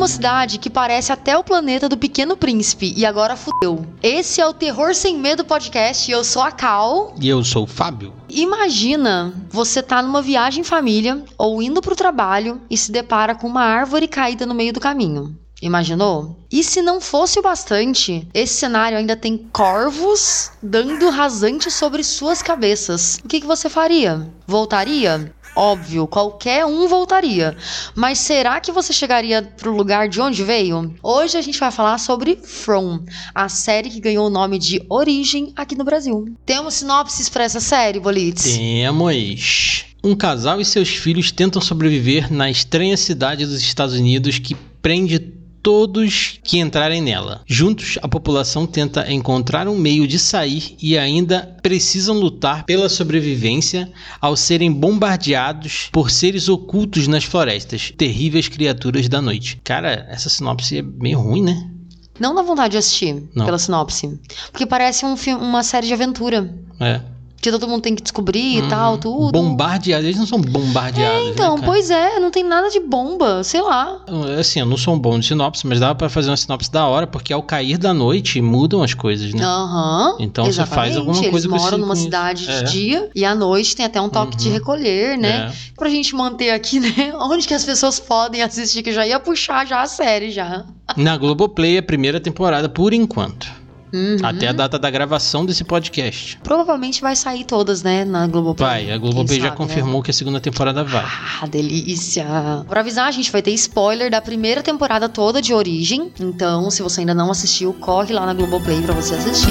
numa cidade que parece até o planeta do Pequeno Príncipe e agora fudeu. Esse é o Terror Sem Medo Podcast e eu sou a Cal. E eu sou o Fábio. Imagina você tá numa viagem em família ou indo pro trabalho e se depara com uma árvore caída no meio do caminho. Imaginou? E se não fosse o bastante, esse cenário ainda tem corvos dando rasante sobre suas cabeças. O que, que você faria? Voltaria? Óbvio, qualquer um voltaria. Mas será que você chegaria pro lugar de onde veio? Hoje a gente vai falar sobre From, a série que ganhou o nome de Origem aqui no Brasil. Temos sinopses para essa série, Bolitz? Temos. Um casal e seus filhos tentam sobreviver na estranha cidade dos Estados Unidos que prende todos que entrarem nela. Juntos, a população tenta encontrar um meio de sair e ainda precisam lutar pela sobrevivência ao serem bombardeados por seres ocultos nas florestas, terríveis criaturas da noite. Cara, essa sinopse é meio ruim, né? Não dá vontade de assistir Não. pela sinopse. Porque parece um filme, uma série de aventura. É. Que todo mundo tem que descobrir e tal, tudo. Bombardeados, eles não são bombardeados. É, então, né, pois é, não tem nada de bomba, sei lá. Assim, eu não sou um bom de sinopse, mas dava pra fazer uma sinopse da hora, porque ao cair da noite mudam as coisas, né? Aham. Então você faz exatamente. alguma coisa com Eles moram esse- numa com isso. cidade de É. dia e à noite tem até um toque de Uhum. recolher, né? É. Pra gente manter aqui, né? Onde que as pessoas podem assistir, que eu já ia puxar já a série já. Na Globoplay, a primeira temporada, por enquanto. Uhum. Até a data da gravação desse podcast. Provavelmente vai sair todas, né? Na Globoplay. Vai, a Globoplay já sabe, né? confirmou que a segunda temporada vai. Ah, delícia! Pra avisar, a gente vai ter spoiler da primeira temporada toda de Origem. Então, se você ainda não assistiu, corre lá na Globoplay pra você assistir.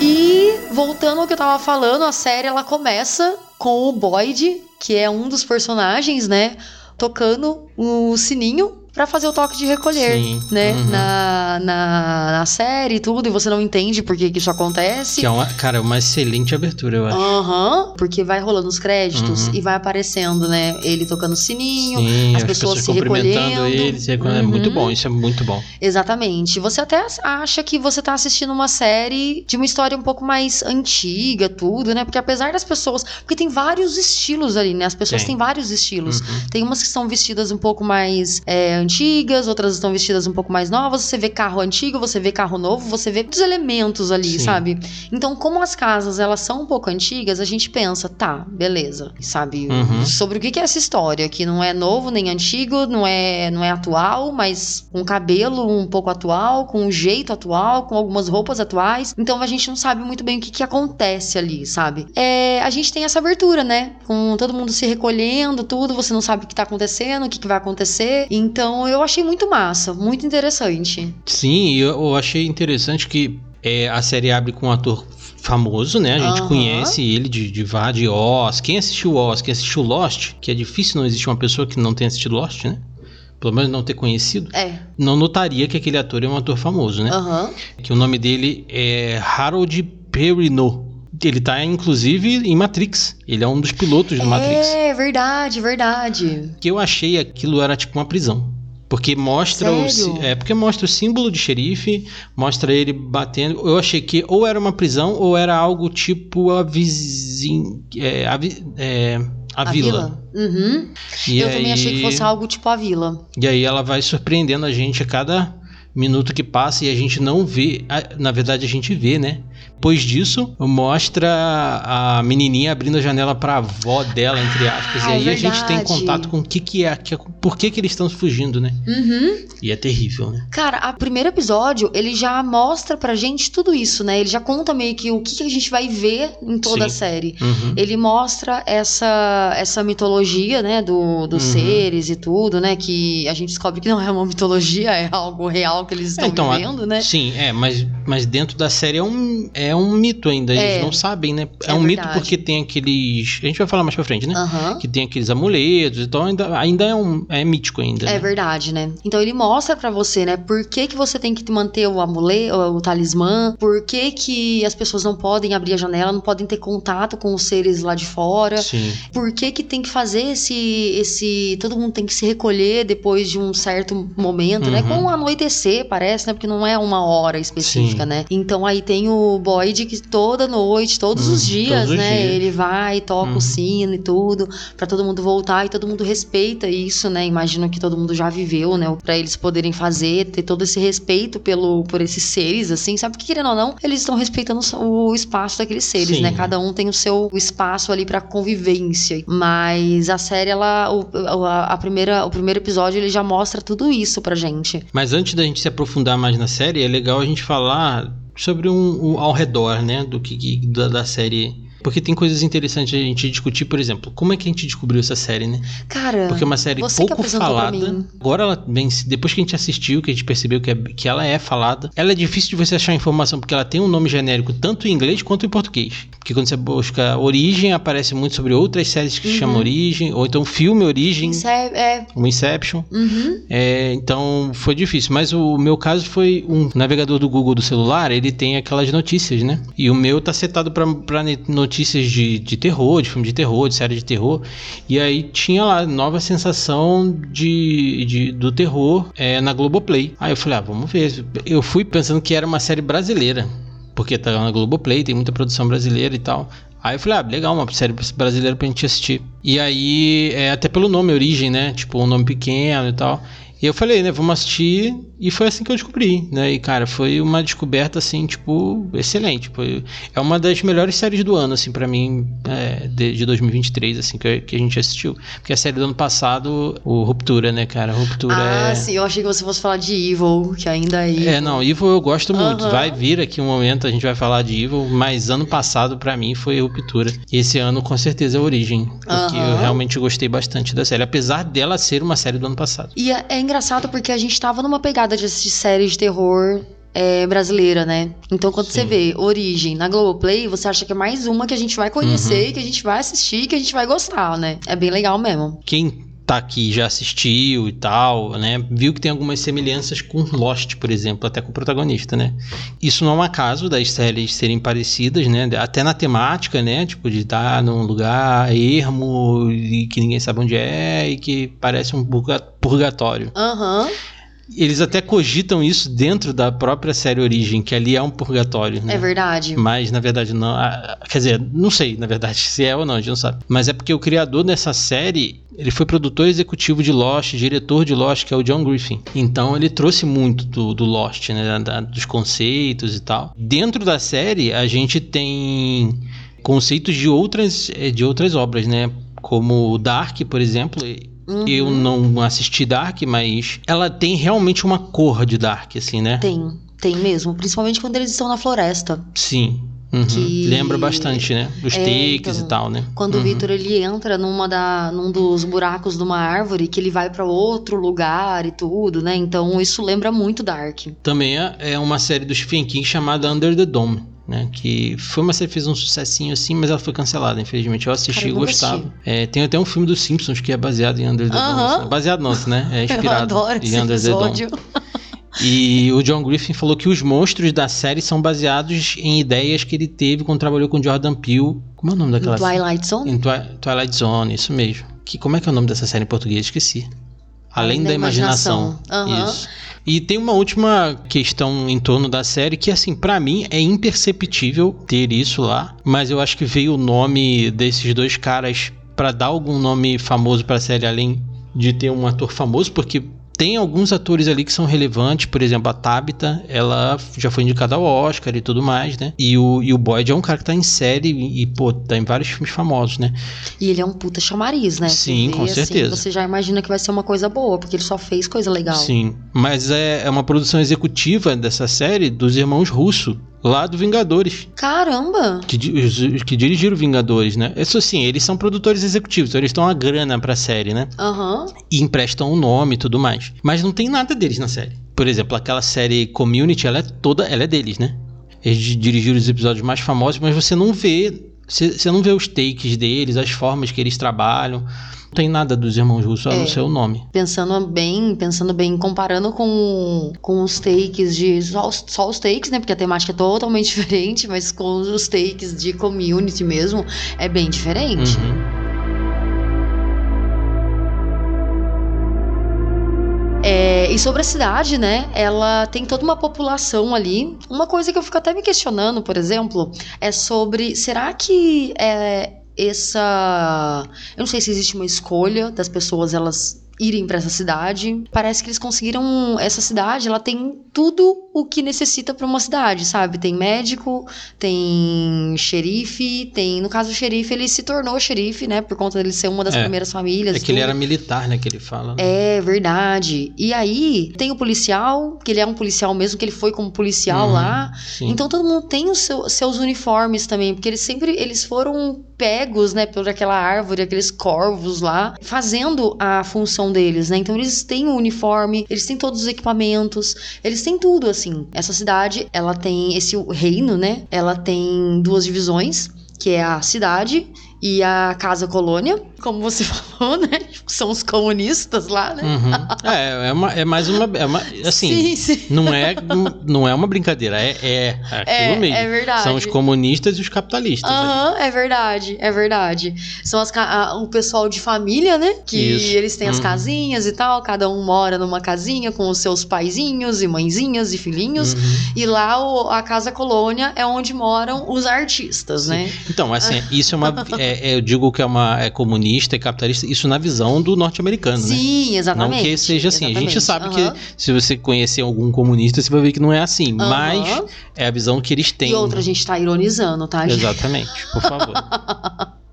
E voltando ao que eu tava falando, a série ela começa com o Boyd, que é um dos personagens, né? Tocando o sininho pra fazer o toque de recolher, Sim, né? uhum. Na, na, na série e tudo, e você não entende por que, que isso acontece. Que é uma, cara, uma excelente abertura, eu acho. Aham, porque vai rolando os créditos Uhum. e vai aparecendo, né? Ele tocando sininho, Sim, as pessoas se cumprimentando recolhendo. ele. se recolhendo. É Uhum. muito bom, isso é muito bom. Exatamente. Você até acha que você tá assistindo uma série de uma história um pouco mais antiga, tudo, né? Porque apesar das pessoas. Porque tem vários estilos ali, né? As pessoas Tem. têm vários estilos. Uhum. Tem umas que são vestidas um pouco mais é, antigas, outras estão vestidas um pouco mais novas. Você vê carro antigo, você vê carro novo, você vê muitos elementos ali, Sim. sabe? Então, como as casas elas são um pouco antigas, a gente pensa, tá, beleza, sabe? Uhum. Sobre o que que é essa história, que não é novo nem antigo, não é, não é atual, mas com cabelo um pouco atual, com um jeito atual, com algumas roupas atuais. Então a gente não sabe muito bem o que que acontece ali, sabe? É, a gente tem essa abertura, né? Com todo mundo se recolhendo, tudo, você não sabe o que tá acontecendo, o que que vai acontecer. Então eu achei muito massa, muito interessante. Sim, eu, achei interessante que é, a série abre com um ator famoso, né? A gente Aham. conhece ele de, de, vá- de Oz. Quem assistiu Oz, quem assistiu Lost, que é difícil não existir uma pessoa que não tenha assistido Lost, né? Pelo menos não ter conhecido. É, Não notaria que aquele ator é um ator famoso, né? aham. Que o nome dele é Harold Perrineau. Ele tá, inclusive, em Matrix. Ele é um dos pilotos do Matrix. É, verdade, verdade. que eu achei aquilo era tipo uma prisão. Porque mostra o Sério? é porque mostra o símbolo de xerife, mostra ele batendo. Eu achei que ou era uma prisão ou era algo tipo a vizinha, é, a, é, a vila. Uhum. E eu aí, também achei que fosse algo tipo a vila. E aí ela vai surpreendendo a gente a cada minuto que passa e a gente não vê, a- na verdade a gente vê, né? Depois disso, mostra a menininha abrindo a janela pra avó dela, entre aspas. Ah, e aí é a gente tem contato com o que que é, que, por que que eles estão fugindo, né? Uhum. E é terrível, né? Cara, o primeiro episódio, ele já mostra pra gente tudo isso, né? Ele já conta meio que o que, que a gente vai ver em toda a Sim. série. Uhum. Ele mostra essa, essa mitologia, né, do, dos Uhum. seres e tudo, né, que a gente descobre que não é uma mitologia, é algo real que eles estão É, então, a- vivendo, né? Sim, é, mas, mas dentro da série é um, é um mito ainda. Eles É. não sabem, né? É, É um mito porque tem aqueles. A gente vai falar mais pra frente, né? Aham. Que tem aqueles amuletos, então ainda, ainda é, um, é mítico ainda. É né? verdade, né? Então ele mostra pra você, né, por que, que você tem que manter o amuleto, o talismã, por que, que as pessoas não podem abrir a janela, não podem ter contato com os seres lá de fora. Sim. Por que, que tem que fazer esse, esse. Todo mundo tem que se recolher depois de um certo momento, né? Uhum. Com o anoitecer, parece, né? Porque não é uma hora específica, Sim. né? Então aí tem o, o Boyd que toda noite, todos Hum, os dias, todos os né? dias. Ele vai, toca Uhum. o sino e tudo, pra todo mundo voltar e todo mundo respeita isso, né? Imagino que todo mundo já viveu, né? Pra eles poderem fazer, ter todo esse respeito pelo por esses seres, assim, sabe? Porque querendo ou não, eles estão respeitando o espaço daqueles seres, Sim. né? Cada um tem o seu espaço ali pra convivência. Mas a série, ela, o, a, a primeira, o primeiro episódio, ele já mostra tudo isso pra gente. Mas antes da gente se aprofundar mais na série, é legal a gente falar sobre um, um ao redor, né, do que, da, da série. Porque tem coisas interessantes a gente discutir, por exemplo, como é que a gente descobriu essa série, né? Cara, Porque é uma série pouco falada. Agora ela vem, depois que a gente assistiu, que a gente percebeu que, é- que ela é falada, ela é difícil de você achar informação porque ela tem um nome genérico tanto em inglês quanto em português. Porque quando você busca origem, aparece muito sobre outras séries que Uhum. chamam origem, ou então filme origem, Isso é, o Inception. uhum. É, então foi difícil. Mas o meu caso foi um navegador do Google do celular, ele tem aquelas notícias, né? E o meu tá setado pra, pra ne- notícias de, de terror, de filme de terror, de série de terror. E aí tinha lá nova sensação de, de- do terror é, na Globoplay. Aí eu falei, ah, vamos ver. Eu fui pensando que era uma série brasileira. Porque tá na Globoplay, tem muita produção brasileira e tal. Aí eu falei, ah, legal, uma série brasileira pra gente assistir. E aí, é, até pelo nome, Origem, né? Tipo, um nome pequeno e tal. E eu falei, né, vamos assistir. E foi assim que eu descobri, né? E, cara, foi uma descoberta, assim, tipo, excelente. Foi, é uma das melhores séries do ano, assim, pra mim, é, de, de 2023, assim, que, que a gente assistiu. Porque a série do ano passado, o Ruptura, né, cara? Ruptura Ah, é... sim, eu achei que você fosse falar de Evil, que ainda é Evil. É, não, Evil eu gosto muito. Aham. Vai vir aqui um momento, a gente vai falar de Evil, mas ano passado pra mim foi Ruptura. E esse ano com certeza é Origem, porque eu Aham. realmente gostei bastante da série, apesar dela ser uma série do ano passado. E é, é engraçado porque a gente tava numa pegada de assistir séries de terror é, brasileira, né? Então quando você Sim. vê Origem na Globoplay, você acha que é mais uma que a gente vai conhecer, Uhum. que a gente vai assistir, que a gente vai gostar, né? É bem legal mesmo. Quem tá aqui já assistiu e tal, né? Viu que tem algumas semelhanças com Lost, por exemplo, até com o protagonista, né? Isso não é um acaso das séries serem parecidas, né? Até na temática, né? Tipo, de estar num lugar ermo e que ninguém sabe onde é e que parece um purga- purgatório. Aham. Eles até cogitam isso dentro da própria série Origem, que ali é um purgatório, né? É verdade. Mas na verdade não. Quer dizer, não sei na verdade se é ou não, a gente não sabe. Mas é porque o criador dessa série. Ele foi produtor executivo de Lost, diretor de Lost, que é o John Griffin. Então ele trouxe muito do, do Lost, né? da- dos conceitos e tal. Dentro da série, a gente tem conceitos de outras, eh, de outras obras, né? Como o Dark, por exemplo. Uhum. Eu não assisti Dark, mas ela tem realmente uma cor de Dark, assim, né? Tem, tem mesmo. Principalmente quando eles estão na floresta. Sim. Uhum. Que- Lembra bastante, né? Dos É, takes então, e tal, né? Quando o Uhum. Victor ele entra numa da, num dos buracos de uma árvore, que ele vai pra outro lugar e tudo, né? Então isso lembra muito Dark. Também é- é uma série do Stephen King chamada Under the Dome, né? Que foi uma série que fez um sucessinho assim, mas ela foi cancelada, infelizmente. Eu assisti Cara, e eu gostava. É, tem até um filme dos Simpsons que é baseado em Under the Dome. Aham. assim. Baseado não, né? É inspirado Eu adoro em Under the Dome. episódio. E o John Griffin falou que os monstros da série são baseados em ideias que ele teve quando trabalhou com Jordan Peele. Como é o nome daquela série? Twilight Zone? Em Twi- Twilight Zone, isso mesmo. Que, como é que é o nome dessa série em português? Esqueci. Além da, imaginação. Aham. Isso. E tem uma última questão em torno da série que, assim, pra mim é imperceptível ter isso lá, mas eu acho que veio o nome desses dois caras pra dar algum nome famoso pra série, além de ter um ator famoso, porque tem alguns atores ali que são relevantes, por exemplo, a Tabitha, ela já foi indicada ao Oscar e tudo mais, né? E o, e o Boyd é um cara que tá em série e, pô, tá em vários filmes famosos, né? E ele é um puta chamariz, né? Sim, com assim, certeza. você já imagina que vai ser uma coisa boa, porque ele só fez coisa legal. Sim, mas é, é uma produção executiva dessa série dos irmãos Russo, lá do Vingadores, Caramba! que, que dirigiram Vingadores, né? Isso sim, eles são produtores executivos, então eles dão a grana pra série, né? Aham. E emprestam o nome e tudo mais. Mas não tem nada deles na série. Por exemplo, aquela série Community, ela é toda, ela é deles, né? Eles di- dirigiram os episódios mais famosos, mas você não vê, você não vê os takes deles, as formas que eles trabalham. Não tem nada dos irmãos Russo É. ser o nome. Pensando bem, pensando bem, comparando com, com os takes de. Só, só os takes, né? Porque a temática é totalmente diferente, mas com os takes de community mesmo, é bem diferente. Uhum. É, E sobre a cidade, né? Ela tem toda uma população ali. Uma coisa que eu fico até me questionando, por exemplo, é sobre será que é, essa. Eu não sei se existe uma escolha das pessoas elas irem para essa cidade. Parece que eles conseguiram essa cidade, ela tem tudo o que necessita para uma cidade, sabe? Tem médico, tem xerife, tem, no caso o xerife, ele se tornou xerife, né, por conta dele ser uma das É. primeiras famílias. É que ele era militar, né? Que ele fala. né? É verdade. E aí tem o policial, que ele é um policial mesmo, que ele foi como policial Uhum, lá. Sim. Então todo mundo tem os seu- seus uniformes também, porque eles sempre eles foram pegos, né, por aquela árvore, aqueles corvos lá, fazendo a função deles, né? Então eles têm o uniforme, eles têm todos os equipamentos, eles têm tudo assim. Essa cidade, ela tem esse reino, né? Ela tem duas divisões, que é a cidade e a casa colônia, como você falou, né? São os comunistas lá, né? Uhum. É, é, uma, é mais uma. É uma assim, sim, sim. Não, é, não é uma brincadeira, é, é aquilo É, mesmo. é verdade. São os comunistas e os capitalistas. né? Aham, é verdade, é verdade. São as, a- o pessoal de família, né? Que Isso. eles têm as Uhum. casinhas e tal, cada um mora numa casinha com os seus paizinhos e mãezinhas e filhinhos. Uhum. E lá o- a casa colônia é onde moram os artistas, né? Então, assim, isso é uma. é- é- eu digo que é uma é comunista e capitalista, isso na visão do norte-americano, né? Sim, Não exatamente. que seja assim. A gente exatamente. sabe Aham. que se você conhecer algum comunista, você vai ver que não é assim. Aham. Mas é a visão que eles têm. E outra, a gente tá ironizando, tá? gente? Exatamente, por favor.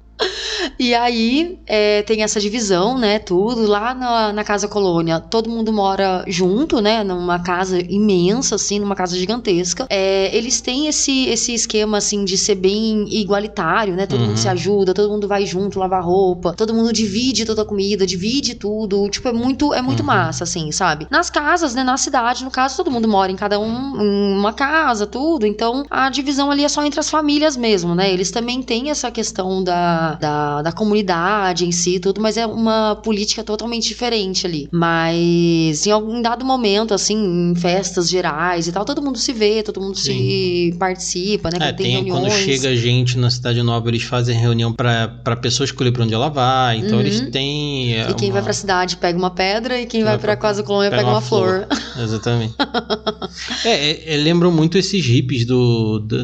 E aí é, tem essa divisão, né? Tudo lá na, na casa colônia, todo mundo mora junto, né? Numa casa imensa, assim, numa casa gigantesca. É, eles têm esse, esse esquema assim de ser bem igualitário, né? Todo Uhum. mundo se ajuda, todo mundo vai junto lavar roupa, todo mundo divide toda a comida, divide tudo. Tipo, é muito, é muito Uhum. massa, assim, sabe? Nas casas, né? Na cidade, no caso, todo mundo mora em cada um em uma casa, tudo. Então a divisão ali é só entre as famílias mesmo, né? Eles também têm essa questão da, da, da comunidade em si, tudo, mas é uma política totalmente diferente ali. Mas em algum dado momento, assim, em festas gerais e tal, todo mundo se vê, todo mundo se participa, né? É, Quando tem, tem, reuniões. quando chega gente na cidade nova, eles fazem reunião pra, pra pessoa escolher pra onde ela vai. Então Uhum. eles têm. é, E quem uma- vai pra cidade pega uma pedra e quem vai, Vai pra pra- casa colônia pega, uma, flor. Exatamente. é, é, é, lembram muito esses hippies do, do-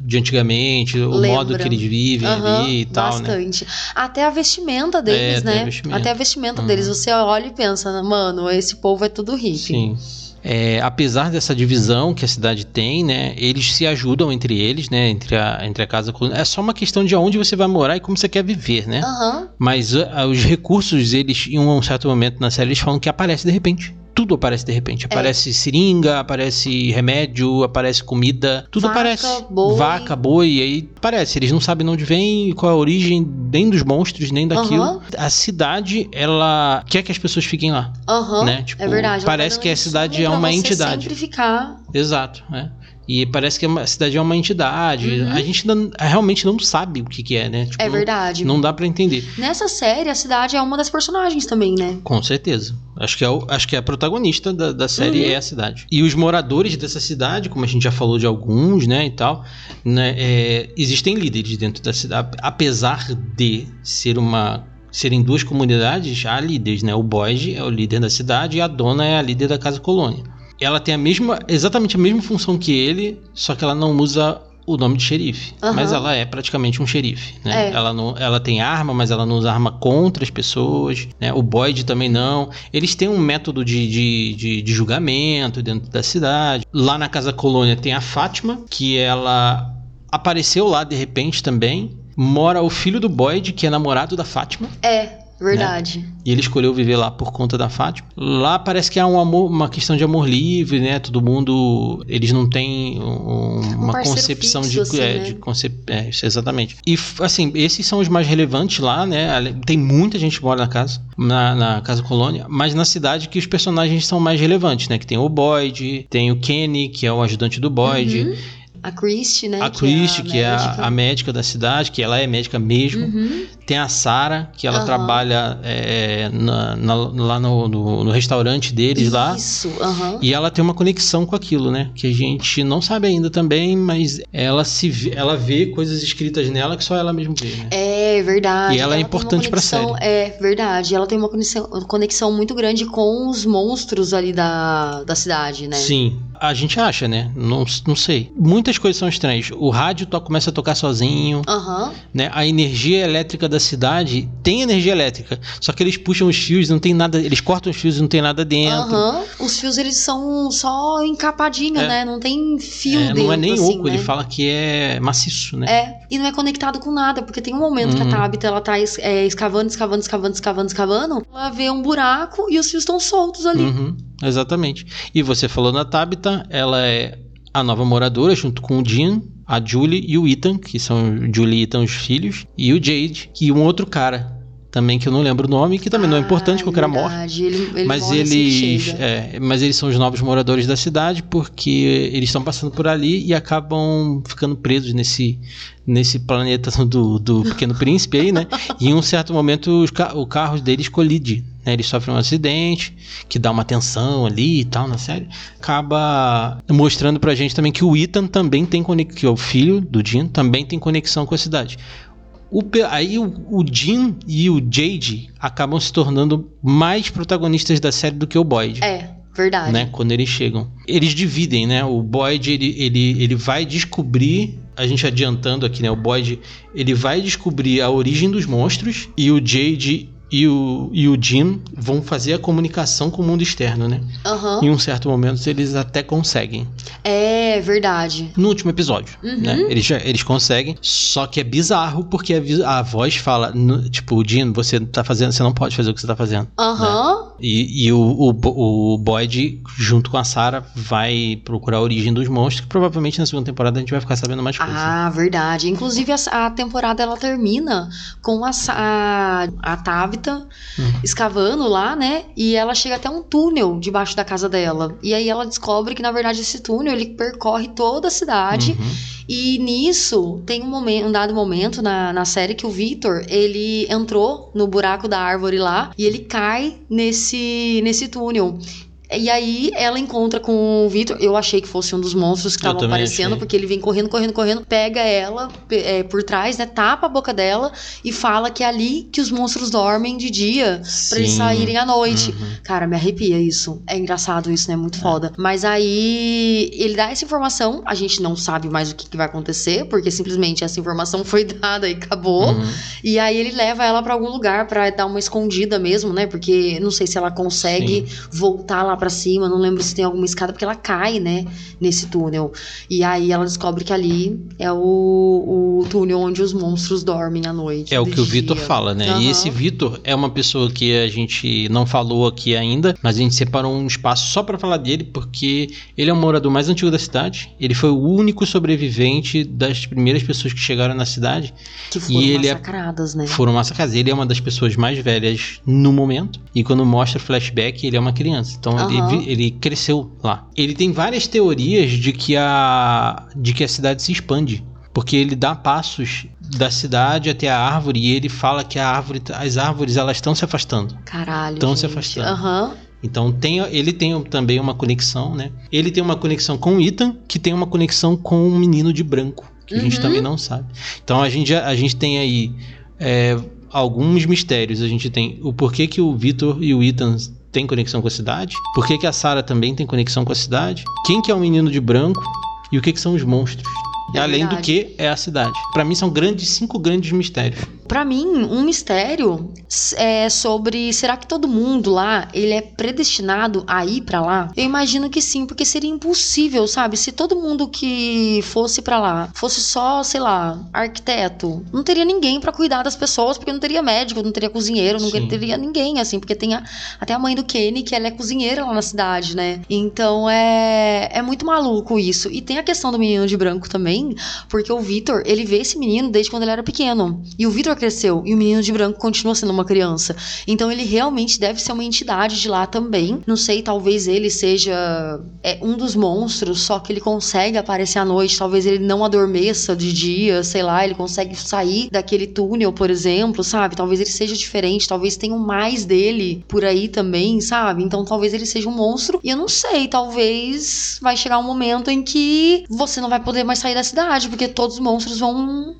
de antigamente, o Lembra. modo que eles vivem Aham, ali e tal, né? Bastante. Até a vestimenta deles, É, né? a vestimenta. Até a vestimenta Uhum. deles. Você olha e pensa, mano, esse povo é tudo hippie. Sim. É, apesar dessa divisão que a cidade tem, né, eles se ajudam entre eles, né, entre a, entre a casa. É só uma questão de aonde você vai morar e como você quer viver, né? Aham. Mas ah, os recursos, eles, em um certo momento na série, eles falam que aparece de repente. Tudo aparece de É. repente. Aparece seringa, aparece remédio, aparece comida. Tudo Vaca, aparece. boi. Vaca, boi, aí aparece. Eles não sabem de onde vem, qual é a origem, nem dos monstros, nem daquilo. Aham. A cidade, ela quer que as pessoas fiquem lá. Aham. Né? Tipo, é verdade. parece tá que a cidade é uma entidade. Sempre ficar. Exato, né? E parece que a cidade é uma entidade. Uhum. A gente ainda- realmente não sabe o que, que é, né? Tipo, É não- verdade. Não dá pra entender. Nessa série, a cidade é uma das personagens também, né? Com certeza. Acho que é, o- acho que é a protagonista da, da série Uhum. é a cidade. E os moradores dessa cidade, como a gente já falou de alguns, né, e tal, né, é, existem líderes dentro da cidade. Apesar de ser uma serem duas comunidades, há líderes, né? O Boyd é o líder da cidade e a dona é a líder da casa colônia. Ela tem a mesma, exatamente a mesma função que ele, só que ela não usa o nome de xerife, Aham. mas ela é praticamente um xerife, né? É. Ela, não, ela tem arma, mas ela não usa arma contra as pessoas, né? O Boyd também não. Eles têm um método de, de, de, de julgamento dentro da cidade. Lá na Casa Colônia tem a Fátima, que ela apareceu lá de repente também. Mora o filho do Boyd, que é namorado da Fátima. É, verdade. E ele escolheu viver lá por conta da Fátima. Lá parece que há um amor, uma questão de amor livre, né? Todo mundo. Eles não têm um- uma concepção fixo, de. assim, é, né? de concep... é, isso, exatamente. E assim, esses são os mais relevantes lá, né? Tem muita gente que mora na casa, na, na casa colônia, mas na cidade que os personagens são mais relevantes, né? Que tem o Boyd, tem o Kenny, que é o ajudante do Boyd. Uhum. A Christie, né? A que Christie, que é a, médica. a médica da cidade, que ela é médica mesmo. Uhum. Tem a Sarah, que ela Aham. trabalha é, na- na- lá no, no- no restaurante deles lá. Isso, aham. E ela tem uma conexão com aquilo, né? Que a gente não sabe ainda também, mas ela se vê, ela vê coisas escritas nela que só ela mesma vê, né? É verdade. E ela é tem uma importante pra conexão- É verdade. Ela tem uma conexão, conexão muito grande com os monstros ali da, da cidade, né? Sim. A gente acha, né? Não, não sei. Muitas coisas são estranhas. O rádio to- começa a tocar sozinho, Aham. né? A energia elétrica da cidade tem energia elétrica. Só que eles puxam os fios, não tem nada. Eles cortam os fios e não tem nada dentro. Aham. Os fios, eles são só encapadinho, É. né? Não tem fio É, dentro, não é nem assim, oco, né? ele fala que é maciço, né? É, e não é conectado com nada, porque tem um momento que a Uhum. Tabitha, ela tá é, escavando, escavando, escavando, escavando, escavando, ela vê um buraco e os fios estão soltos ali. Uhum, exatamente. E você falou na Tabitha, ela é a nova moradora, junto com o Jean, a Julie e o Ethan, que são Julie e Ethan os filhos, e o Jade, e um outro cara, também que eu não lembro o nome, que também não é importante, Ah, porque o cara morre. Ele, ele mas morre assim que eles, é, mas eles são os novos moradores da cidade porque eles estão passando por ali e acabam ficando presos nesse, nesse planeta do, do Pequeno Príncipe aí, né? E em um certo momento os o carro deles colide, né? Eles sofrem um acidente que dá uma tensão ali e tal na série. Acaba mostrando pra gente também que o Ethan também tem conexão, que é o filho do Jean, também tem conexão com a cidade. O aí o, o Jim e o Jade acabam se tornando mais protagonistas da série do que o Boyd. É, verdade. Né, quando eles chegam. Eles dividem, né? O Boyd, ele, ele, ele vai descobrir, a gente adiantando aqui, né? O Boyd, ele vai descobrir a origem dos monstros e o Jade e o, e o Jim vão fazer a comunicação com o mundo externo, né? Aham. Em um certo momento eles até conseguem. É verdade. No último episódio, Uhum. né? Eles, já- eles conseguem, só que é bizarro porque a, a voz fala, no- tipo, Jim, você tá fazendo, você não pode fazer o que você tá fazendo. Aham. E, e o, o, o Boyd, junto com a Sarah, vai procurar a origem dos monstros, que provavelmente na segunda temporada a gente vai ficar sabendo mais coisas. Ah, verdade. Inclusive, a, a temporada ela termina com a, a, a Hum. escavando lá, né? E ela chega até um túnel debaixo da casa dela. E aí ela descobre que, na verdade, esse túnel ele percorre toda a cidade. Uhum. E nisso tem um, momento, um dado momento na, na série que o Victor ele entrou no buraco da árvore lá e ele cai nesse, nesse túnel. E aí ela encontra com o Victor. Eu achei que fosse um dos monstros que estavam aparecendo, achei. porque ele vem correndo, correndo, correndo, pega ela é, por trás, né? Tapa a boca dela e fala que é ali que os monstros dormem de dia pra eles Sim. saírem à noite. Uhum. Cara, me arrepia isso. É engraçado isso, né? Muito foda. Mas aí ele dá essa informação, a gente não sabe mais o que, que vai acontecer, porque simplesmente essa informação foi dada e acabou. Uhum. E aí ele leva ela pra algum lugar pra dar uma escondida mesmo, né? Porque não sei se ela consegue voltar lá pra cima, não lembro se tem alguma escada, porque ela cai, né? Nesse túnel. E aí ela descobre que ali é o, o túnel onde os monstros dormem à noite. É o que o Vitor dia. fala, né? Aham. E esse Vitor é uma pessoa que a gente não falou aqui ainda, mas a gente separou um espaço só pra falar dele, porque ele é o morador mais antigo da cidade. Ele foi o único sobrevivente das primeiras pessoas que chegaram na cidade. Que foram e ele é- massacradas, né? Foram massacrados. Ele é uma das pessoas mais velhas no momento. E quando mostra o flashback, ele é uma criança. Então ele, Aham. vi- ele cresceu lá. Ele tem várias teorias de que a, de que a cidade se expande. Porque ele dá passos da cidade até a árvore e ele fala que a árvore, as árvores elas estão se afastando. Caralho. Tão se afastando. Aham. Então tem, ele tem também uma conexão, né? Ele tem uma conexão com o Ethan, que tem uma conexão com um menino de branco, que a gente Uhum. também não sabe. Então a gente, a gente tem aí é, alguns mistérios. A gente tem o porquê que o Victor e o Ethan têm conexão com a cidade, por que que a Sarah também tem conexão com a cidade, quem que é o menino de branco e o que que são os monstros. E além do que é a cidade. Pra mim são grandes cinco grandes mistérios. Pra mim, um mistério é sobre será que todo mundo lá ele é predestinado a ir pra lá? Eu imagino que sim, porque seria impossível, sabe? Se todo mundo que fosse pra lá fosse só, sei lá, arquiteto, não teria ninguém pra cuidar das pessoas, porque não teria médico, não teria cozinheiro, não Sim. teria ninguém assim, porque tem a- até a mãe do Kenny que ela é cozinheira lá na cidade, né? Então é é muito maluco isso. E tem a questão do menino de branco também, porque o Vitor, ele vê esse menino desde quando ele era pequeno. E o Vitor cresceu e o menino de branco continua sendo uma criança. Então ele realmente deve ser uma entidade de lá também. Não sei, talvez ele seja é, um dos monstros, só que ele consegue aparecer à noite. Talvez ele não adormeça de dia, sei lá, ele consegue sair daquele túnel, por exemplo, sabe? Talvez ele seja diferente, talvez tenham mais dele por aí também, sabe? Então talvez ele seja um monstro. E eu não sei, talvez vai chegar um momento em que você não vai poder mais sair da cidade, porque todos os monstros vão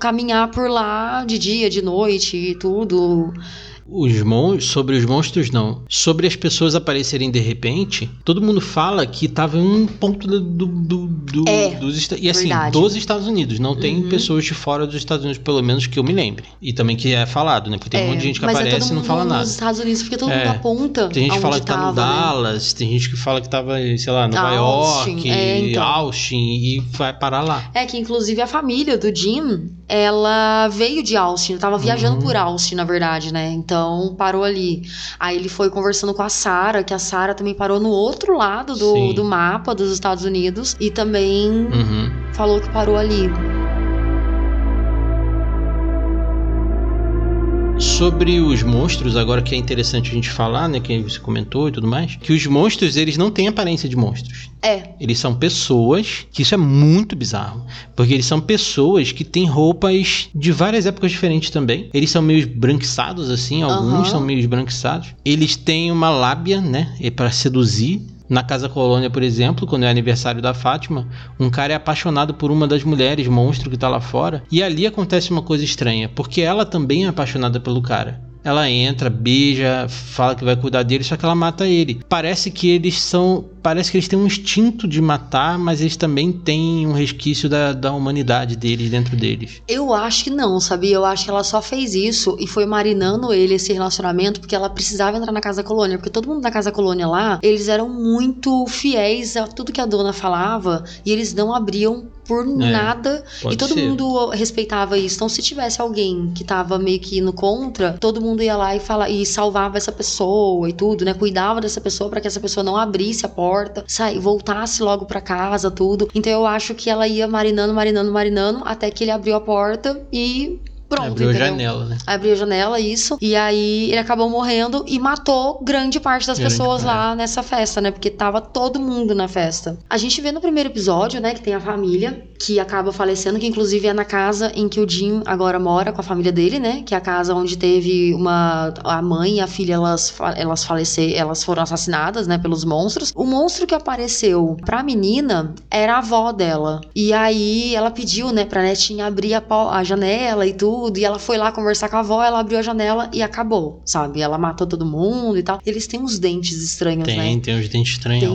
caminhar por lá de dia, de noite e tudo. Os mon sobre os monstros, não. Sobre as pessoas aparecerem de repente, todo mundo fala que tava em um ponto do, do, do, É, dos E assim, verdade. dos Estados Unidos. Não tem Uhum. pessoas de fora dos Estados Unidos, pelo menos que eu me lembre. E também que é falado, né? Porque tem um É, monte de gente que é aparece todo e não fala nada. nos Estados Unidos, porque todo É. mundo aponta. Tem gente que fala que tá no né? Dallas, tem gente que fala que tava, sei lá, Nova Austin, York, é, então. Austin, e vai parar lá. É que inclusive a família do Jim, ela veio de Austin, tava viajando Uhum. por Austin, na verdade, né? Então parou ali. Aí ele foi conversando com a Sarah, que a Sarah também parou no outro lado do, Sim. do mapa dos Estados Unidos e também Uhum. falou que parou ali. Sobre os monstros, agora que é interessante a gente falar, né, que você comentou e tudo mais, que os monstros, eles não têm aparência de monstros. É, Eles são pessoas, que isso é muito bizarro, porque eles são pessoas que têm roupas de várias épocas diferentes também. Eles são meio esbranquiçados assim, alguns Aham. são meio esbranquiçados. Eles têm uma lábia, né, para seduzir. Na Casa Colônia, por exemplo, quando é aniversário da Fátima, um cara é apaixonado por uma das mulheres monstro que tá lá fora, e ali acontece uma coisa estranha, porque ela também é apaixonada pelo cara. Ela entra, beija, fala que vai cuidar dele, só que ela mata ele. Parece que eles são. Parece que eles têm um instinto de matar, mas eles também têm um resquício da, da humanidade deles dentro deles. eu acho que não, sabia? Eu acho que ela só fez isso e foi marinando ele esse relacionamento porque ela precisava entrar na Casa Colônia. Porque todo mundo da Casa Colônia lá, eles eram muito fiéis a tudo que a dona falava e eles não abriam por nada pode e todo ser. mundo respeitava isso. Então, se tivesse alguém que tava meio que indo contra, todo mundo ia lá e fala e salvava essa pessoa e tudo, né? Cuidava dessa pessoa para que essa pessoa não abrisse a porta, sai, voltasse logo pra casa, tudo. Então, eu acho que ela ia marinando, marinando, marinando até que ele abriu a porta e pronto, Abriu a janela, né? Abriu a janela, isso. E aí ele acabou morrendo e matou grande parte das Grande pessoas parte. lá nessa festa, né? Porque tava todo mundo na festa. A gente vê no primeiro episódio, né, que tem a família que acaba falecendo, que inclusive é na casa em que o Jim agora mora com a família dele, né? Que é a casa onde teve uma. A mãe e a filha, elas, elas faleceram, elas foram assassinadas, né, pelos monstros. O monstro que apareceu pra menina era a avó dela. E aí ela pediu, né, pra netinha abrir a, a janela e tudo. E ela foi lá conversar com a avó, ela abriu a janela e acabou, sabe? Ela matou todo mundo e tal. Eles têm uns dentes estranhos, Tem, né? tem uns dentes estranhos. Tem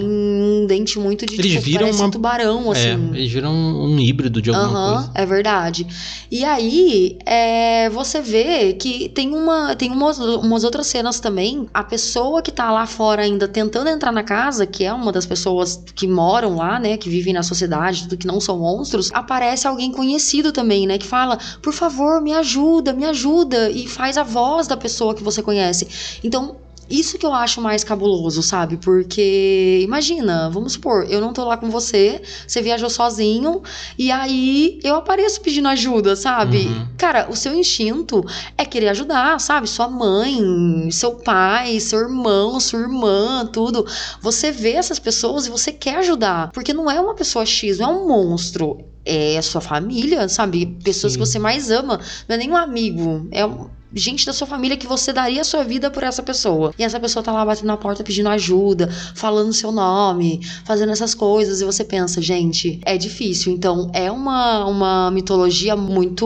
dente muito de Eles tipo, viram uma- um tubarão, É, assim. eles viram um híbrido de alguma Aham, coisa. é verdade. E aí, é, você vê que tem, uma, tem umas, umas outras cenas também. A pessoa que tá lá fora ainda tentando entrar na casa, que é uma das pessoas que moram lá, né? Que vivem na sociedade, que não são monstros, aparece alguém conhecido também, né? Que fala, por favor, me ajuda, me ajuda. E faz a voz da pessoa que você conhece. Então. Isso que eu acho mais cabuloso, sabe? Porque, imagina, vamos supor, eu não tô lá com você, você viajou sozinho, e aí eu apareço pedindo ajuda, sabe? Uhum. Cara, o seu instinto é querer ajudar, sabe? Sua mãe, seu pai, seu irmão, sua irmã, tudo. Você vê essas pessoas e você quer ajudar. Porque não é uma pessoa X, não é um monstro. É a sua família, sabe? Pessoas Sim. que você mais ama. Não é nem um amigo. É um- gente da sua família que você daria a sua vida por essa pessoa. E essa pessoa tá lá batendo na porta pedindo ajuda, falando seu nome, fazendo essas coisas. E você pensa, gente, é difícil. Então, é uma, uma mitologia muito,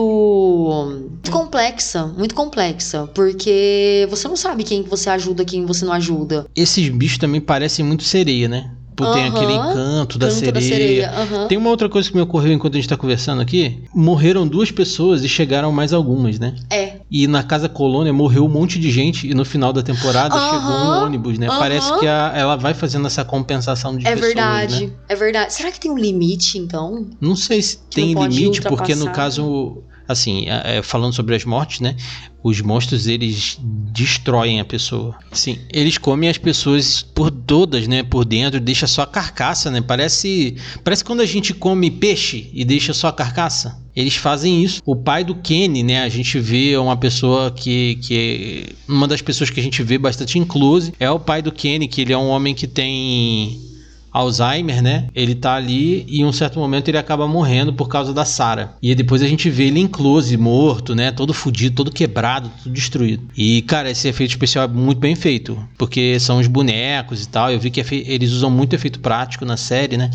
muito complexa. Muito complexa. Porque você não sabe quem que você ajuda, quem você não ajuda. Esses bichos também parecem muito sereia, né? Pô, Tem aquele encanto da Canto sereia. da sereia. aham. Tem uma outra coisa que me ocorreu enquanto a gente tá conversando aqui. Morreram duas pessoas e chegaram mais algumas, né? É. E na Casa Colônia morreu um monte de gente e no final da temporada Aham, chegou um ônibus, né? Parece que a- ela vai fazendo essa compensação de É pessoas, verdade. né? É verdade. Será que tem um limite, então? Não sei se tem limite, porque no caso assim, é, falando sobre as mortes, né? Os monstros eles destroem a pessoa. Sim, eles comem as pessoas por todas, né? Por dentro, deixa só a carcaça, né? Parece, parece quando a gente come peixe e deixa só a carcaça. Eles fazem isso. O pai do Kenny, né? A gente vê uma pessoa que, que é uma das pessoas que a gente vê bastante em close é o pai do Kenny, que ele é um homem que tem Alzheimer, né? Ele tá ali e em um certo momento ele acaba morrendo por causa da Sarah. E depois a gente vê ele em close, morto, né? Todo fudido, todo quebrado, tudo destruído. E, cara, esse efeito especial é muito bem feito, porque são os bonecos e tal. Eu vi que eles usam muito efeito prático na série, né?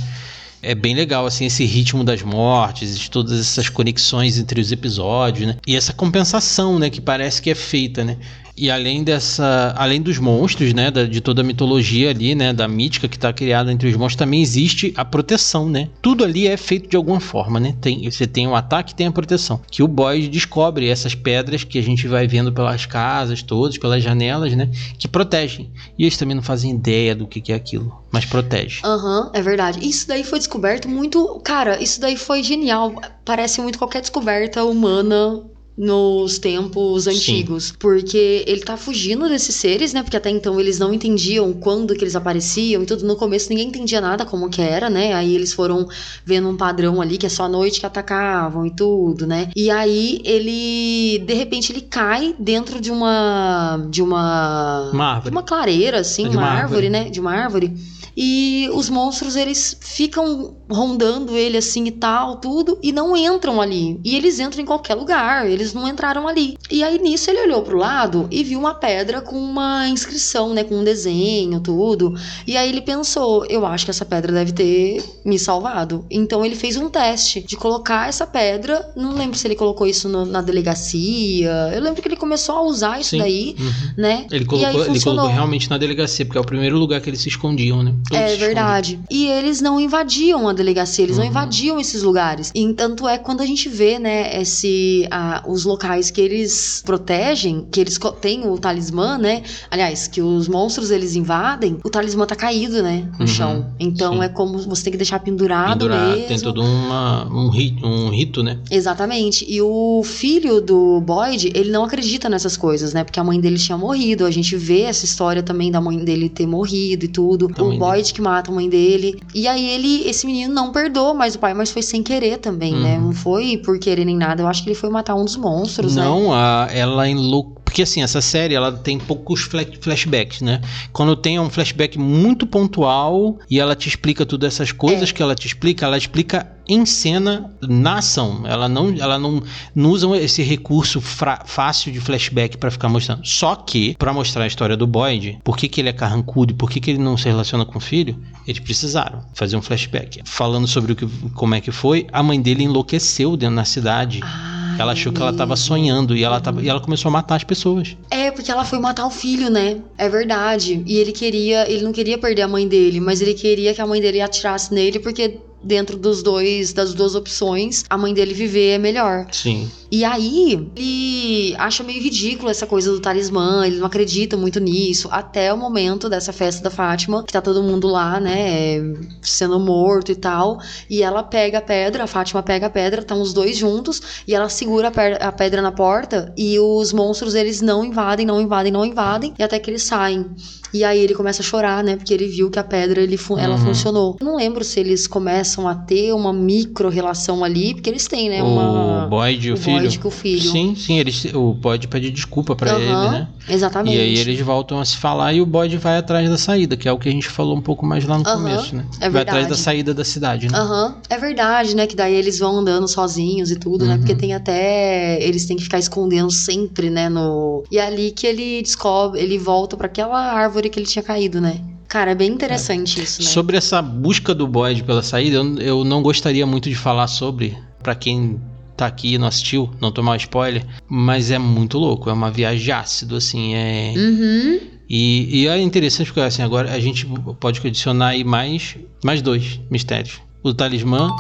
é bem legal assim esse ritmo das mortes, todas essas conexões entre os episódios, né? E essa compensação, né, que parece que é feita, né? E além dessa, além dos monstros, né, da, de toda a mitologia ali, né, da mítica que está criada entre os monstros, também existe a proteção, né? Tudo ali é feito de alguma forma, né? Tem, você tem o ataque, tem a proteção. Que o Boyd descobre essas pedras que a gente vai vendo pelas casas todas, pelas janelas, né, que protegem. E eles também não fazem ideia do que, que é aquilo, mas protege. Aham, uhum, é verdade. Isso daí foi descoberto muito, cara, isso daí foi genial. Parece muito qualquer descoberta humana nos tempos antigos. Sim. Porque ele tá fugindo desses seres, né? Porque até então eles não entendiam quando que eles apareciam e tudo. No começo ninguém entendia nada como que era, né? Aí eles foram vendo um padrão ali que é só à noite que atacavam e tudo, né? E aí ele, de repente, ele cai dentro de uma. de uma. Uma árvore. De uma clareira, assim, é uma, uma árvore, árvore, né? De uma árvore. E os monstros, eles ficam rondando ele assim e tal, tudo, e não entram ali. E eles entram em qualquer lugar, eles não entraram ali. E aí nisso ele olhou pro lado e viu uma pedra com uma inscrição, né, com um desenho, tudo. E aí ele pensou, eu acho que essa pedra deve ter me salvado. Então ele fez um teste de colocar essa pedra, não lembro se ele colocou isso no, na delegacia. Eu lembro que ele começou a usar isso Sim. daí, uhum. né? Ele colocou, ele colocou realmente na delegacia, porque é o primeiro lugar que eles se escondiam, né? É verdade. E eles não invadiam a delegacia, eles uhum. não invadiam esses lugares. E tanto é quando a gente vê, né, esse, a, os locais que eles protegem, que eles têm o talismã, né? Aliás, que os monstros eles invadem, o talismã tá caído, né, no uhum. chão. Então Sim. é como você tem que deixar pendurado Pendurar, mesmo. Tem todo uma, um, rito, um rito, né? Exatamente. E o filho do Boyd, ele não acredita nessas coisas, né? Porque a mãe dele tinha morrido. A gente vê essa história também da mãe dele ter morrido e tudo. o Boyd que mata a mãe dele. E aí ele, esse menino não perdoa mais o pai, mas foi sem querer também, né? uhum. né? Não foi por querer nem nada. Eu acho que ele foi matar um dos monstros, não, né? Não, ela enlouqueceu porque assim, essa série ela tem poucos flashbacks, né? Quando tem um flashback muito pontual e ela te explica todas essas coisas é. que ela te explica, ela explica em cena na ação. Ela não, ela não, não usa esse recurso fácil de flashback para ficar mostrando. Só que, para mostrar a história do Boyd, por que, que ele é carrancudo e por que, que ele não se relaciona com o filho, eles precisaram fazer um flashback. Falando sobre o que, como é que foi, a mãe dele enlouqueceu dentro da cidade. Ah ela achou que ela tava sonhando e ela, tava, e ela começou a matar as pessoas. É, porque ela foi matar o filho, né? É verdade. E ele queria, ele não queria perder a mãe dele, mas ele queria que a mãe dele atirasse nele porque dentro dos dois das duas opções, a mãe dele viver é melhor. Sim. E aí, ele acha meio ridículo essa coisa do talismã, ele não acredita muito nisso, até o momento dessa festa da Fátima, que tá todo mundo lá, né, sendo morto e tal, e ela pega a pedra, a Fátima pega a pedra, estão os dois juntos, e ela segura a pedra na porta, e os monstros, eles não invadem, não invadem, não invadem, e até que eles saem. E aí ele começa a chorar, né, porque ele viu que a pedra, ele, ela uhum. funcionou. Não lembro se eles começam a ter uma micro relação ali, porque eles têm, né, uma... O Boyd e o, o filho filho. com o filho. Sim, sim, eles, o Boyd pede desculpa para uhum, ele, né? Exatamente. E aí eles voltam a se falar e o Boyd vai atrás da saída, que é o que a gente falou um pouco mais lá no uhum, começo, né? É vai atrás da saída da cidade, né? Aham, uhum, é verdade, né? Que daí eles vão andando sozinhos e tudo, né? Porque uhum. tem até. Eles têm que ficar escondendo sempre, né? No... E é ali que ele descobre, ele volta para aquela árvore que ele tinha caído, né? Cara, é bem interessante é. isso, né? Sobre essa busca do Boyd pela saída, eu, eu não gostaria muito de falar sobre, para quem tá aqui não assistiu, não tomar spoiler, mas é muito louco, é uma viagem ácido, assim, é... Uhum. E, e é interessante porque, assim, agora a gente pode adicionar aí mais, mais dois mistérios. O talismã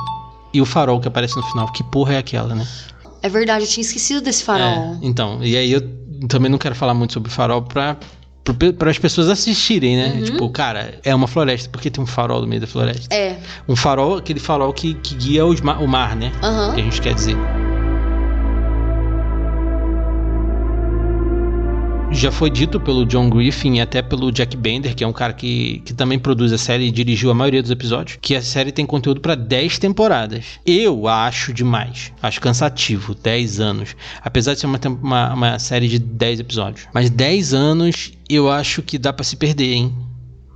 e o farol que aparece no final. Que porra é aquela, né? É verdade, eu tinha esquecido desse farol. É, então, e aí eu também não quero falar muito sobre o farol pra para as pessoas assistirem, né? Uhum. Tipo, cara, é uma floresta, porque tem um farol no meio da floresta. É. Um farol, aquele farol que, que guia os, o mar, né? Uhum. Que a gente quer dizer. Já foi dito pelo John Griffin e até pelo Jack Bender, que é um cara que, que também produz a série e dirigiu a maioria dos episódios, que a série tem conteúdo para 10 temporadas. Eu acho demais. Acho cansativo, 10 anos. Apesar de ser uma, uma, uma série de 10 episódios. Mas 10 anos eu acho que dá para se perder, hein?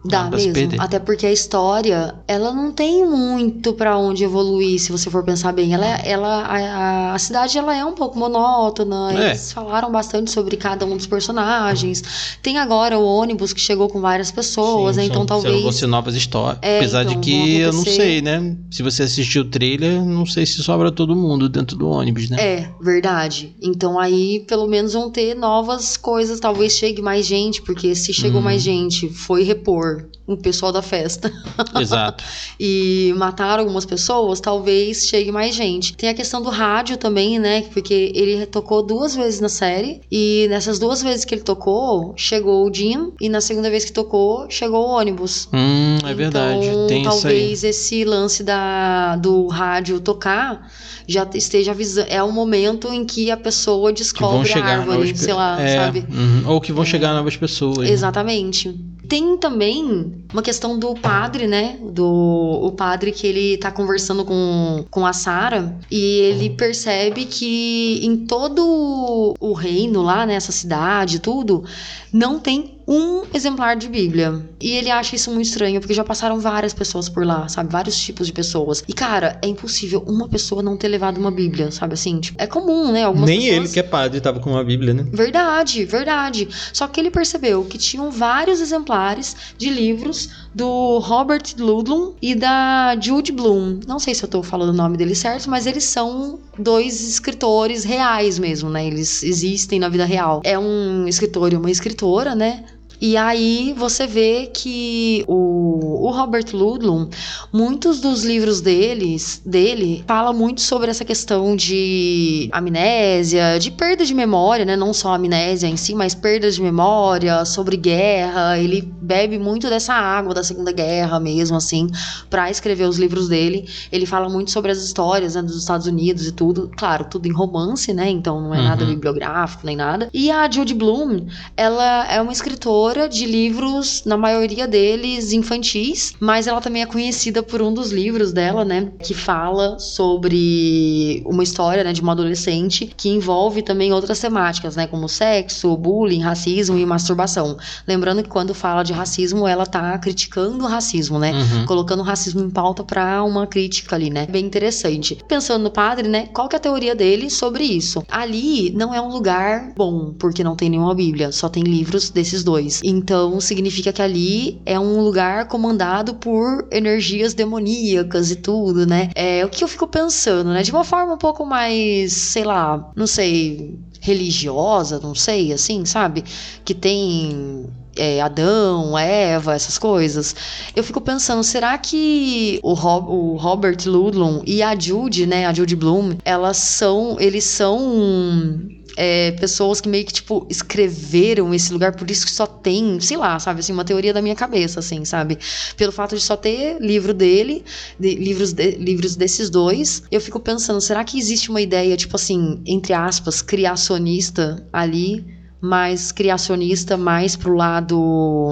Dá mesmo. Até porque a história, ela não tem muito para onde evoluir, se você for pensar bem. Ela, ela a, a cidade ela é um pouco monótona. É. Eles falaram bastante sobre cada um dos personagens. Tem agora o ônibus que chegou com várias pessoas, Sim, né? Então são, talvez. Vão ser novas histórias. É, Apesar então, de que eu não sei, né? Se você assistiu o trailer, não sei se sobra todo mundo dentro do ônibus, né? É, verdade. Então aí, pelo menos, vão ter novas coisas. Talvez chegue mais gente, porque se chegou hum. mais gente, foi repor o pessoal da festa. Exato. e matar algumas pessoas, talvez chegue mais gente. Tem a questão do rádio também, né? Porque ele tocou duas vezes na série e nessas duas vezes que ele tocou, chegou o Jim e na segunda vez que tocou, chegou o ônibus. Hum, é então, verdade. Tem talvez esse lance da, do rádio tocar já esteja avisando. É o momento em que a pessoa descobre a árvore, sei lá, é, sabe? Uhum. Ou que vão é. chegar novas pessoas. Né? Exatamente. Tem também uma questão do padre, né? Do o padre que ele tá conversando com, com a Sara e ele percebe que em todo o reino lá, nessa né, cidade, tudo, não tem um exemplar de Bíblia. E ele acha isso muito estranho, porque já passaram várias pessoas por lá, sabe? Vários tipos de pessoas. E, cara, é impossível uma pessoa não ter levado uma Bíblia, sabe assim? Tipo, é comum, né? Algumas Nem pessoas... ele, que é padre, tava com uma Bíblia, né? Verdade, verdade. Só que ele percebeu que tinham vários exemplares de livros do Robert Ludlum e da Jude Bloom. Não sei se eu tô falando o nome deles certo, mas eles são dois escritores reais mesmo, né? Eles existem na vida real. É um escritor e uma escritora, né? E aí você vê que o, o Robert Ludlum, muitos dos livros deles, dele, fala muito sobre essa questão de amnésia, de perda de memória, né? Não só amnésia em si, mas perda de memória, sobre guerra. Ele bebe muito dessa água da Segunda Guerra mesmo, assim, para escrever os livros dele. Ele fala muito sobre as histórias né, dos Estados Unidos e tudo. Claro, tudo em romance, né? Então não é uhum. nada bibliográfico nem nada. E a Judy Bloom, ela é uma escritora autora de livros, na maioria deles infantis, mas ela também é conhecida por um dos livros dela, né, que fala sobre uma história, né, de uma adolescente que envolve também outras temáticas, né, como sexo, bullying, racismo e masturbação. Lembrando que quando fala de racismo, ela tá criticando o racismo, né, uhum. colocando o racismo em pauta para uma crítica ali, né, bem interessante. Pensando no padre, né, qual que é a teoria dele sobre isso? Ali não é um lugar bom, porque não tem nenhuma Bíblia, só tem livros desses dois. Então significa que ali é um lugar comandado por energias demoníacas e tudo, né? É o que eu fico pensando, né? De uma forma um pouco mais, sei lá, não sei, religiosa, não sei, assim, sabe? Que tem é, Adão, Eva, essas coisas. Eu fico pensando, será que o, Rob, o Robert Ludlum e a Jude, né, a Jude Bloom, elas são, eles são é, pessoas que meio que, tipo, escreveram esse lugar, por isso que só tem, sei lá, sabe, assim, uma teoria da minha cabeça, assim, sabe? Pelo fato de só ter livro dele, de, livros, de, livros desses dois, eu fico pensando, será que existe uma ideia, tipo assim, entre aspas, criacionista ali, mais criacionista, mais pro lado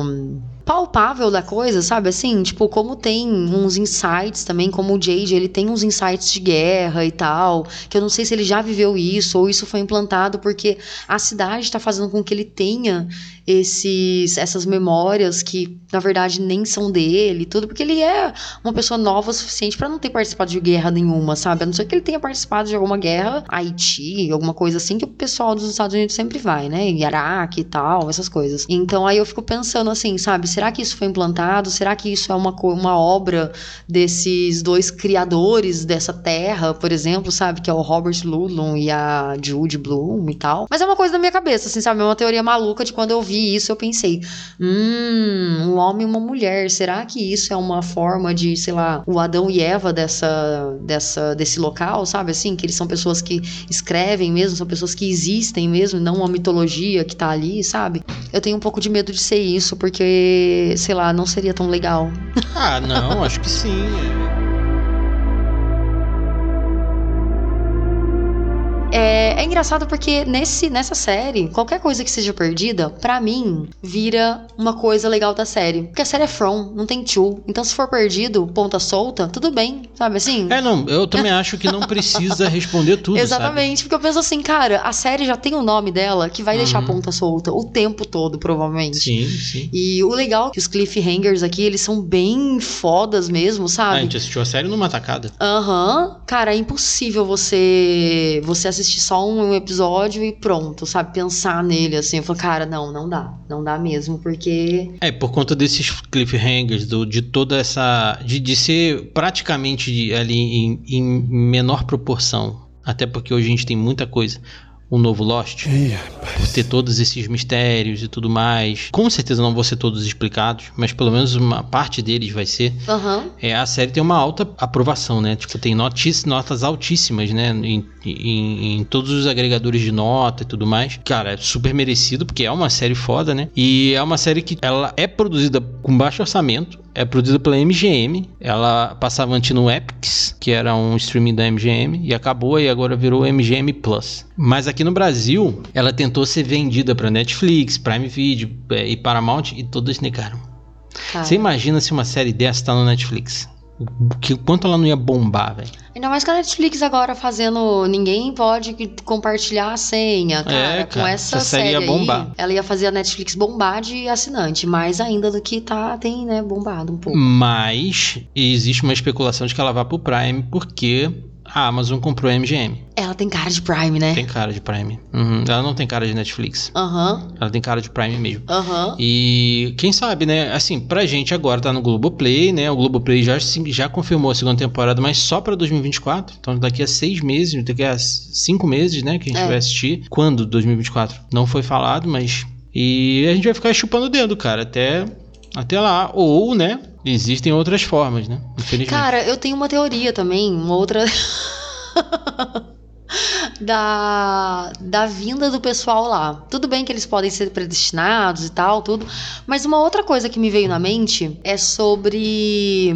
palpável da coisa, sabe? Assim, tipo, como tem uns insights também, como o Jade, ele tem uns insights de guerra e tal, que eu não sei se ele já viveu isso ou isso foi implantado porque a cidade está fazendo com que ele tenha esses essas memórias que na verdade nem são dele, tudo porque ele é uma pessoa nova o suficiente para não ter participado de guerra nenhuma, sabe? A não ser que ele tenha participado de alguma guerra, Haiti, alguma coisa assim que o pessoal dos Estados Unidos sempre vai, né? Iraque e tal, essas coisas. Então aí eu fico pensando assim, sabe? Será que isso foi implantado? Será que isso é uma uma obra desses dois criadores dessa terra, por exemplo, sabe? Que é o Robert Ludlum e a Jude Bloom e tal. Mas é uma coisa da minha cabeça, assim, sabe? É uma teoria maluca de quando eu vi isso, eu pensei, hum, um homem e uma mulher, será que isso é uma forma de, sei lá, o Adão e Eva dessa, dessa, desse local, sabe assim? Que eles são pessoas que escrevem mesmo, são pessoas que existem mesmo, não uma mitologia que tá ali, sabe? Eu tenho um pouco de medo de ser isso, porque, sei lá, não seria tão legal. Ah, não, acho que sim. Engraçado porque nesse, nessa série, qualquer coisa que seja perdida, pra mim, vira uma coisa legal da série. Porque a série é from, não tem to. Então, se for perdido, ponta solta, tudo bem, sabe assim? É, não, eu também acho que não precisa responder tudo. Exatamente, sabe? porque eu penso assim, cara, a série já tem o nome dela que vai uhum. deixar a ponta solta o tempo todo, provavelmente. Sim, sim. E o legal é que os cliffhangers aqui, eles são bem fodas mesmo, sabe? a gente assistiu a série numa tacada. Aham. Uhum. Cara, é impossível você você assistir só um episódio e pronto, sabe? Pensar nele assim. Eu falo, cara, não, não dá. Não dá mesmo, porque. É, por conta desses cliffhangers, do, de toda essa. De, de ser praticamente ali em, em menor proporção. Até porque hoje a gente tem muita coisa um novo Lost. Ih, por ter todos esses mistérios e tudo mais. Com certeza não vão ser todos explicados, mas pelo menos uma parte deles vai ser. Uhum. É, a série tem uma alta aprovação, né? Tipo, tem notis, notas altíssimas, né? Em, em, em, todos os agregadores de nota e tudo mais. Cara, é super merecido, porque é uma série foda, né? E é uma série que ela é produzida com baixo orçamento é produzida pela MGM. Ela passava antes no Epix, que era um streaming da MGM, e acabou e agora virou MGM Plus. Mas aqui no Brasil, ela tentou ser vendida para Netflix, Prime Video é, e Paramount e todas negaram. Você imagina se uma série dessa tá no Netflix? que quanto ela não ia bombar, velho. Ainda mais com a Netflix agora fazendo. Ninguém pode compartilhar a senha, é, cara. É, cara com essa, essa série, série ia bombar. Aí, ela ia fazer a Netflix bombar de assinante, mais ainda do que tá, tem, né, bombado um pouco. Mas existe uma especulação de que ela vá pro Prime, porque a Amazon comprou a MGM. Ela tem cara de Prime, né? Tem cara de Prime. Uhum. Ela não tem cara de Netflix. Aham. Uhum. Ela tem cara de Prime mesmo. Aham. Uhum. E quem sabe, né? Assim, pra gente agora tá no Globoplay, né? O Globoplay já, já confirmou a segunda temporada, mas só pra 2024. Então daqui a seis meses, daqui a cinco meses, né? Que a gente é. vai assistir. Quando 2024? Não foi falado, mas. E a gente vai ficar chupando o dedo, cara, até até lá. Ou, né? Existem outras formas, né? Infelizmente. Cara, eu tenho uma teoria também, uma outra. da, da vinda do pessoal lá. Tudo bem que eles podem ser predestinados e tal, tudo. Mas uma outra coisa que me veio na mente é sobre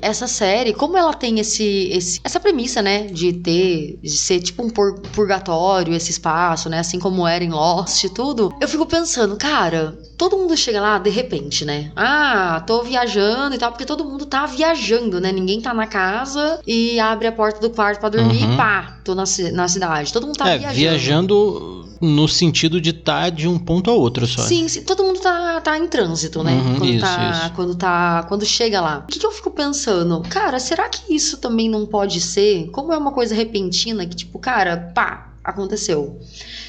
essa série, como ela tem esse, esse essa premissa, né? De ter, de ser tipo um purgatório, esse espaço, né? Assim como era em Lost e tudo. Eu fico pensando, cara, todo mundo chega lá de repente, né? Ah, tô viajando e tal, porque todo mundo tá viajando, né? Ninguém tá na casa e abre a porta do quarto para dormir uhum. e pá, tô na, na cidade. Todo mundo tá é, viajando. Viajando no sentido de estar tá de um ponto a outro só. Sim, sim, todo mundo tá, tá em trânsito, né? Uhum, quando, isso, tá, isso. quando tá. Quando chega lá. O que, que eu fico pensando? Cara, será que isso também não pode ser? Como é uma coisa repentina que, tipo, cara, pá, aconteceu.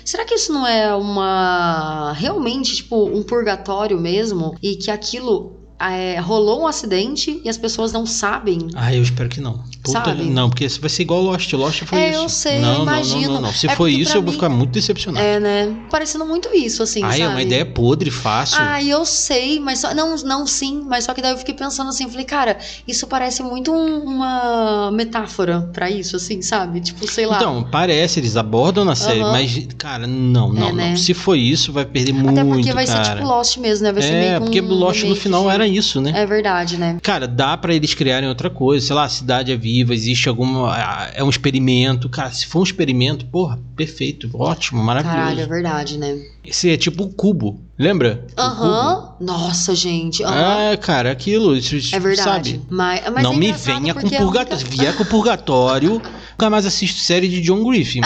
Será que isso não é uma realmente tipo um purgatório mesmo e que aquilo é, rolou um acidente e as pessoas não sabem. Ah, eu espero que não. Puta, Sabe? Não, porque vai ser igual Lost. Lost foi é, isso. eu sei, não, imagino. Não, não, não, Se é for isso, eu vou ficar muito decepcionado. É, né? Parecendo muito isso, assim, ah, é uma ideia podre, fácil. Ah, eu sei, mas só... Não, não, sim, mas só que daí eu fiquei pensando assim, falei, cara, isso parece muito um, uma metáfora para isso, assim, sabe? Tipo, sei lá. Então, parece, eles abordam na série, uhum. mas, cara, não, não, é, né? não. Se for isso, vai perder Até muito, Até porque vai cara. ser tipo Lost mesmo, né? Vai ser é, meio porque Lost no final era isso, né? É verdade né? Cara, dá para eles criarem outra coisa. Sei lá, a cidade é viva, existe alguma. É um experimento. Cara, se for um experimento, porra, perfeito, ótimo, maravilhoso. Caralho, é verdade, né? Esse é tipo o cubo, lembra? Aham. Uhum. Nossa, gente. Uhum. É, cara, aquilo. Isso, é verdade. Sabe? Mas, mas Não é me venha com purgatório. Se vier com purgatório, nunca mais assisto série de John Griffin.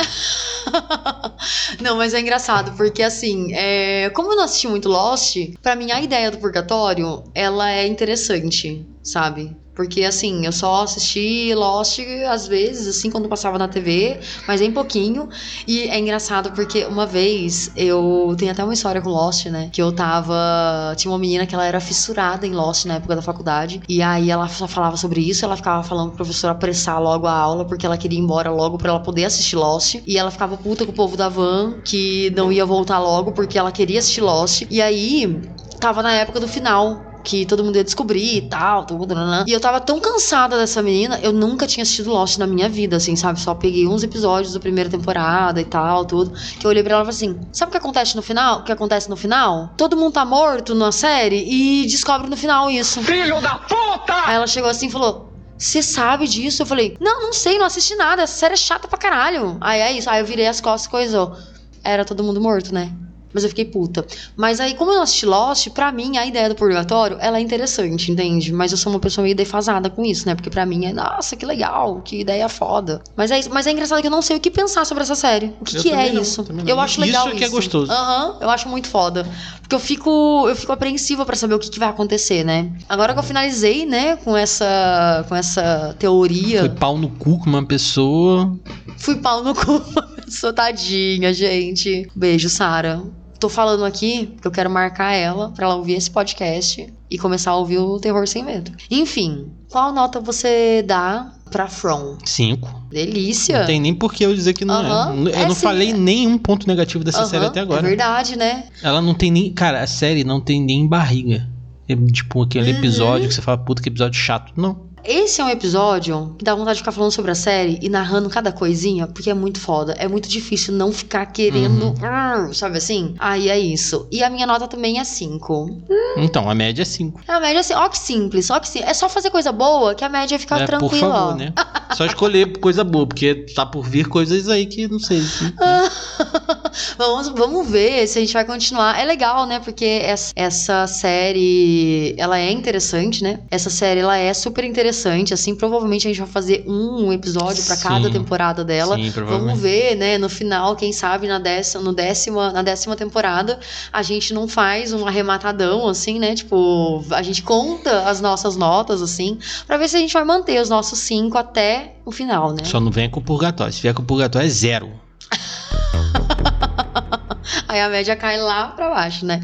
não, mas é engraçado, porque assim, é... como eu não assisti muito Lost, para mim a ideia do purgatório, ela é interessante, sabe? Porque, assim, eu só assisti Lost às vezes, assim, quando passava na TV, mas bem pouquinho. E é engraçado porque uma vez eu. Tem até uma história com Lost, né? Que eu tava. Tinha uma menina que ela era fissurada em Lost na época da faculdade. E aí ela só falava sobre isso, ela ficava falando pro professor apressar logo a aula, porque ela queria ir embora logo pra ela poder assistir Lost. E ela ficava puta com o povo da van, que não ia voltar logo porque ela queria assistir Lost. E aí. Tava na época do final que todo mundo ia descobrir e tal, tudo, né? E eu tava tão cansada dessa menina, eu nunca tinha assistido Lost na minha vida, assim, sabe? Só peguei uns episódios da primeira temporada e tal, tudo. Que eu olhei pra ela e falei assim: sabe o que acontece no final? O que acontece no final? Todo mundo tá morto na série e descobre no final isso. Filho da puta! Aí ela chegou assim e falou: Você sabe disso? Eu falei, não, não sei, não assisti nada. Essa série é chata pra caralho. Aí é isso. Aí eu virei as costas e coisou. Era todo mundo morto, né? Mas eu fiquei puta. Mas aí, como eu assisti Lost, pra mim, a ideia do purgatório, ela é interessante, entende? Mas eu sou uma pessoa meio defasada com isso, né? Porque pra mim é, nossa, que legal, que ideia foda. Mas é, isso- mas é engraçado que eu não sei o que pensar sobre essa série. O que, que é não, isso? Eu acho legal Isso isso. que é gostoso. Aham, eu acho muito foda. Porque eu fico, eu fico apreensiva pra saber o que, que vai acontecer, né? Agora que eu finalizei, né, com essa, com essa teoria... Foi pau no cu com uma pessoa. Fui pau no cu. Sou tadinha, gente. Beijo, Sara. Tô falando aqui porque eu quero marcar ela pra ela ouvir esse podcast e começar a ouvir o Terror Sem Medo. Enfim, qual nota você dá pra From? Cinco. Delícia. Não tem nem por que eu dizer que não é. Eu É, não sim. falei nenhum ponto negativo dessa série até É agora. verdade, né? Ela não tem nem. Cara, a série não tem nem barriga. É tipo aquele Uhum. episódio que você fala, puta, que episódio chato. Não. Esse é um episódio que dá vontade de ficar falando sobre a série e narrando cada coisinha, porque é muito foda. É muito difícil não ficar querendo. Uhum. "Arr", sabe assim? Aí é isso. E a minha nota também é 5. Então, a média é cinco. A média assim, ó que simples, ó que simples. É só fazer coisa boa que a média fica É, por tranquila. favor, né? Só escolher coisa boa, porque tá por vir coisas aí que não sei. né? vamos, vamos ver se a gente vai continuar. É legal, né? Porque essa, essa série, ela é interessante, né? Essa série, ela é super interessante, assim. Provavelmente a gente vai fazer um episódio pra cada temporada dela. Sim, Vamos ver, né? No final, quem sabe na décima, no décima, na décima temporada, a gente não faz um arrematadão, assim, né? Tipo, a gente conta as nossas notas, assim, pra ver se a gente vai manter os nossos cinco até o final, né? Só não venha com o purgatório. Se vier com o purgatório, é zero. Aí a média cai lá pra baixo, né?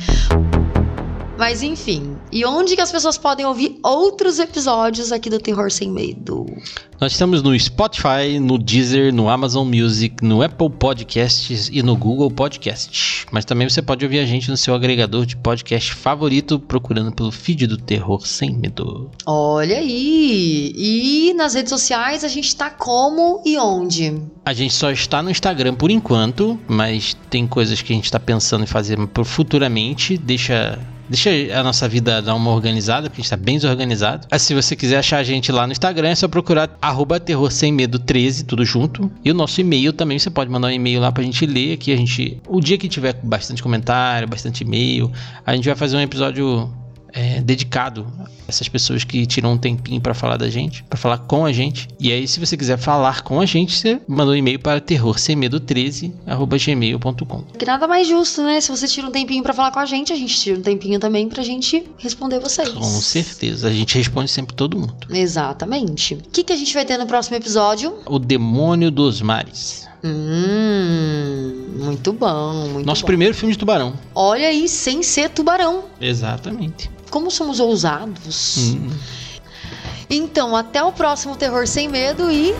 Mas enfim, e onde que as pessoas podem ouvir outros episódios aqui do Terror Sem Medo? Nós estamos no Spotify, no Deezer, no Amazon Music, no Apple Podcasts e no Google Podcasts. Mas também você pode ouvir a gente no seu agregador de podcast favorito, procurando pelo feed do Terror Sem Medo. Olha aí! E nas redes sociais a gente tá como e onde? A gente só está no Instagram por enquanto, mas tem coisas que a gente está pensando em fazer futuramente. Deixa, deixa a nossa vida dar uma organizada, porque a gente está bem desorganizado. Ah, se você quiser achar a gente lá no Instagram, é só procurar arroba terror sem medo 13, tudo junto. E o nosso e-mail também, você pode mandar um e-mail lá pra gente ler aqui. A gente, o dia que tiver bastante comentário, bastante e-mail, a gente vai fazer um episódio é, dedicado a essas pessoas que tiram um tempinho pra falar da gente, pra falar com a gente. E aí, se você quiser falar com a gente, você manda um e-mail para terrorsemmedo13@gmail.com. Que nada mais justo, né? Se você tira um tempinho pra falar com a gente, a gente tira um tempinho também pra gente responder vocês. Com certeza, a gente responde sempre todo mundo. Exatamente. O que, que a gente vai ter no próximo episódio? O demônio dos mares. Hum, muito bom, muito Nosso bom. primeiro filme de tubarão. Olha aí, sem ser tubarão. Exatamente. Como somos ousados. Hum. Então, até o próximo Terror Sem Medo e.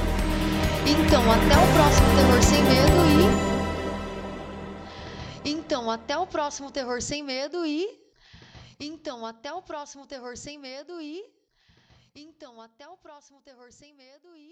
Então, até o próximo Terror Sem Medo e. Então, até o próximo Terror Sem Medo e. Então, até o próximo Terror Sem Medo e. Então, até o próximo Terror Sem Medo e.